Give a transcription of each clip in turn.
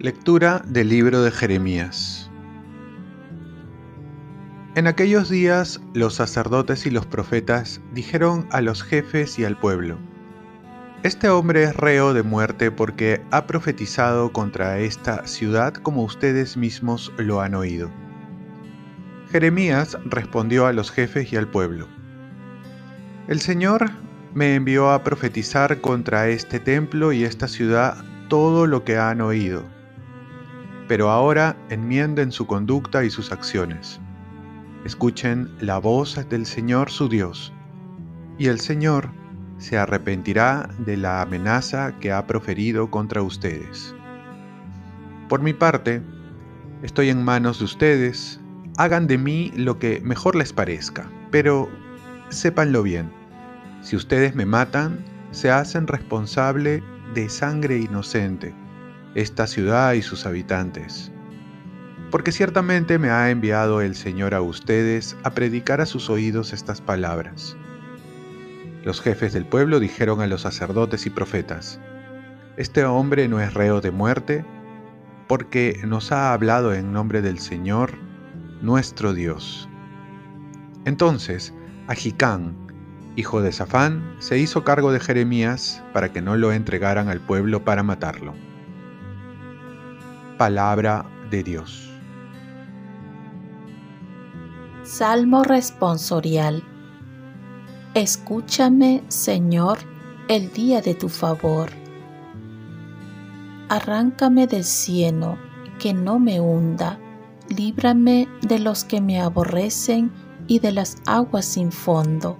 Lectura del libro de Jeremías En aquellos días los sacerdotes y los profetas dijeron a los jefes y al pueblo, Este hombre es reo de muerte porque ha profetizado contra esta ciudad como ustedes mismos lo han oído. Jeremías respondió a los jefes y al pueblo, El Señor me envió a profetizar contra este templo y esta ciudad todo lo que han oído pero ahora enmienden su conducta y sus acciones. Escuchen la voz del Señor su Dios, y el Señor se arrepentirá de la amenaza que ha proferido contra ustedes. Por mi parte, estoy en manos de ustedes, hagan de mí lo que mejor les parezca, pero sépanlo bien, si ustedes me matan, se hacen responsable de sangre inocente esta ciudad y sus habitantes. Porque ciertamente me ha enviado el Señor a ustedes a predicar a sus oídos estas palabras. Los jefes del pueblo dijeron a los sacerdotes y profetas, Este hombre no es reo de muerte, porque nos ha hablado en nombre del Señor, nuestro Dios. Entonces, Ajicán, hijo de Safán, se hizo cargo de Jeremías para que no lo entregaran al pueblo para matarlo. Palabra de Dios. Salmo responsorial. Escúchame, Señor, el día de tu favor. Arráncame del cieno, que no me hunda, líbrame de los que me aborrecen y de las aguas sin fondo,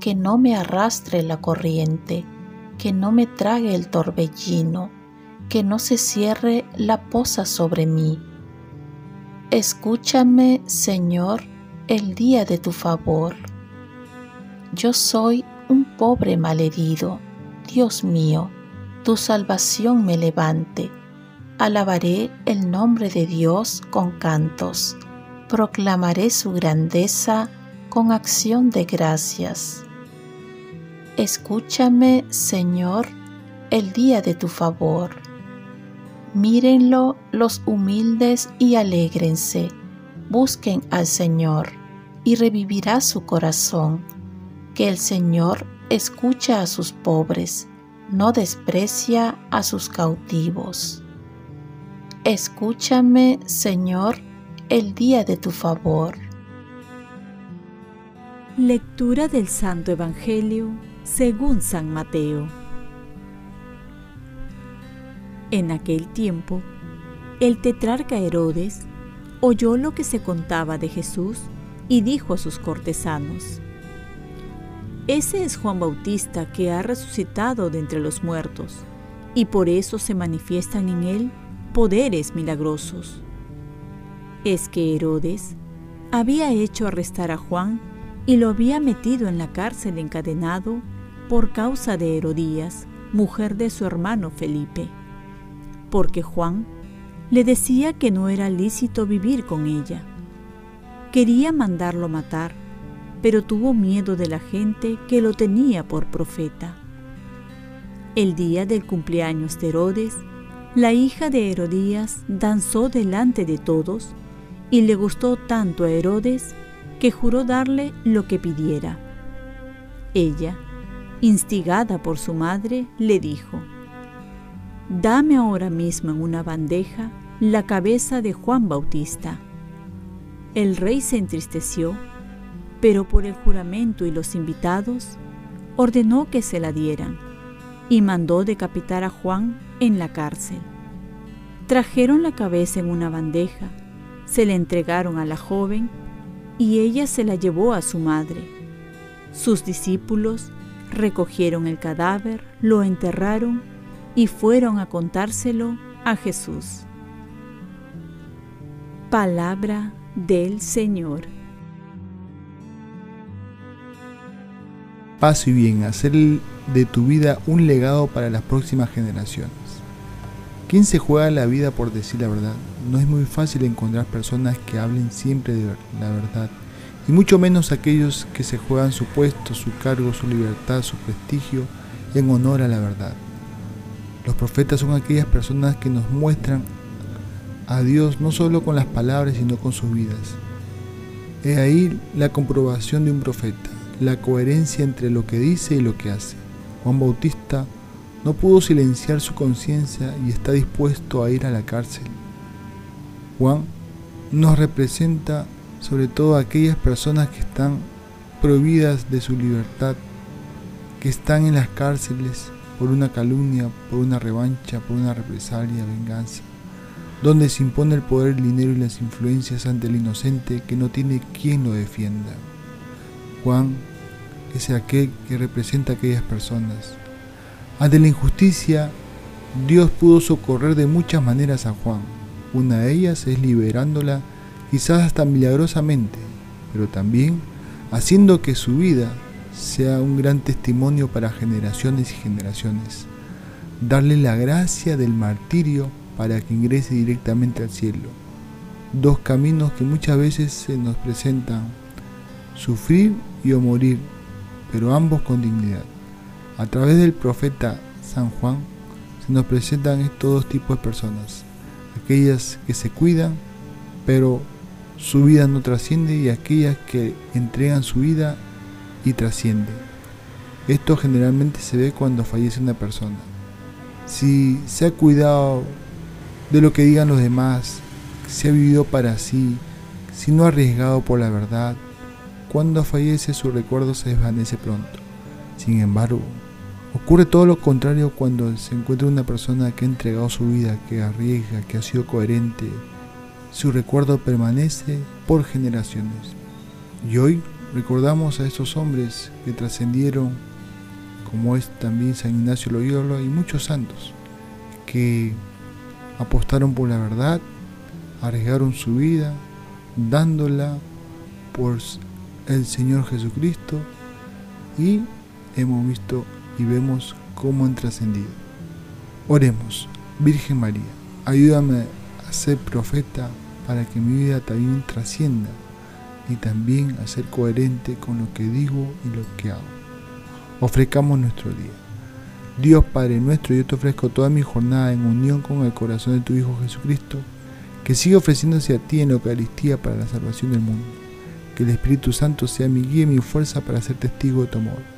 que no me arrastre la corriente, que no me trague el torbellino que no se cierre la poza sobre mí. Escúchame, Señor, el día de tu favor. Yo soy un pobre malherido, Dios mío, tu salvación me levante. Alabaré el nombre de Dios con cantos, proclamaré su grandeza con acción de gracias. Escúchame, Señor, el día de tu favor Mírenlo los humildes y alégrense. Busquen al Señor y revivirá su corazón. Que el Señor escucha a sus pobres, no desprecia a sus cautivos. Escúchame, Señor, el día de tu favor. Lectura del Santo Evangelio según San Mateo. En aquel tiempo, el tetrarca Herodes oyó lo que se contaba de Jesús y dijo a sus cortesanos, Ese es Juan Bautista que ha resucitado de entre los muertos, y por eso se manifiestan en él poderes milagrosos. Es que Herodes había hecho arrestar a Juan y lo había metido en la cárcel encadenado por causa de Herodías, mujer de su hermano Felipe porque Juan le decía que no era lícito vivir con ella. Quería mandarlo matar, pero tuvo miedo de la gente que lo tenía por profeta. El día del cumpleaños de Herodes, la hija de Herodías danzó delante de todos y le gustó tanto a Herodes que juró darle lo que pidiera. Ella, instigada por su madre, le dijo, dame ahora mismo en una bandeja la cabeza de Juan Bautista. El rey se entristeció, pero por el juramento y los invitados, ordenó que se la dieran y mandó decapitar a Juan en la cárcel. Trajeron la cabeza en una bandeja, se la entregaron a la joven y ella se la llevó a su madre. Sus discípulos recogieron el cadáver, lo enterraron y fueron a contárselo a Jesús. Palabra del Señor. Paz y bien, hacer de tu vida un legado para las próximas generaciones. ¿Quién se juega la vida por decir la verdad? No es muy fácil encontrar personas que hablen siempre de la verdad y mucho menos aquellos que se juegan su puesto, su cargo, su libertad, su prestigio en honor a la verdad. Los profetas son aquellas personas que nos muestran a Dios no solo con las palabras, sino con sus vidas. He ahí la comprobación de un profeta, la coherencia entre lo que dice y lo que hace. Juan Bautista no pudo silenciar su conciencia y está dispuesto a ir a la cárcel. Juan nos representa sobre todo a aquellas personas que están prohibidas de su libertad, que están en las cárceles por una calumnia, por una revancha, por una represalia, venganza, donde se impone el poder, el dinero y las influencias ante el inocente que no tiene quien lo defienda. Juan es aquel que representa a aquellas personas. Ante la injusticia, Dios pudo socorrer de muchas maneras a Juan. Una de ellas es liberándola quizás hasta milagrosamente, pero también haciendo que su vida sea un gran testimonio para generaciones y generaciones. Darle la gracia del martirio para que ingrese directamente al cielo. Dos caminos que muchas veces se nos presentan, sufrir y o morir, pero ambos con dignidad. A través del profeta San Juan se nos presentan estos dos tipos de personas, aquellas que se cuidan, pero su vida no trasciende y aquellas que entregan su vida y trasciende. Esto generalmente se ve cuando fallece una persona. Si se ha cuidado de lo que digan los demás, si ha vivido para sí, si no ha arriesgado por la verdad, cuando fallece su recuerdo se desvanece pronto. Sin embargo, ocurre todo lo contrario cuando se encuentra una persona que ha entregado su vida, que arriesga, que ha sido coherente, su recuerdo permanece por generaciones. Y hoy recordamos a estos hombres que trascendieron, como es también San Ignacio Loyola y muchos santos, que apostaron por la verdad, arriesgaron su vida, dándola por el Señor Jesucristo y hemos visto y vemos cómo han trascendido. Oremos, Virgen María, ayúdame a ser profeta para que mi vida también trascienda y también a ser coherente con lo que digo y lo que hago. Ofrezcamos nuestro día. Dios Padre nuestro, yo te ofrezco toda mi jornada en unión con el corazón de tu Hijo Jesucristo, que siga ofreciéndose a ti en la Eucaristía para la salvación del mundo. Que el Espíritu Santo sea mi guía y mi fuerza para ser testigo de tu amor.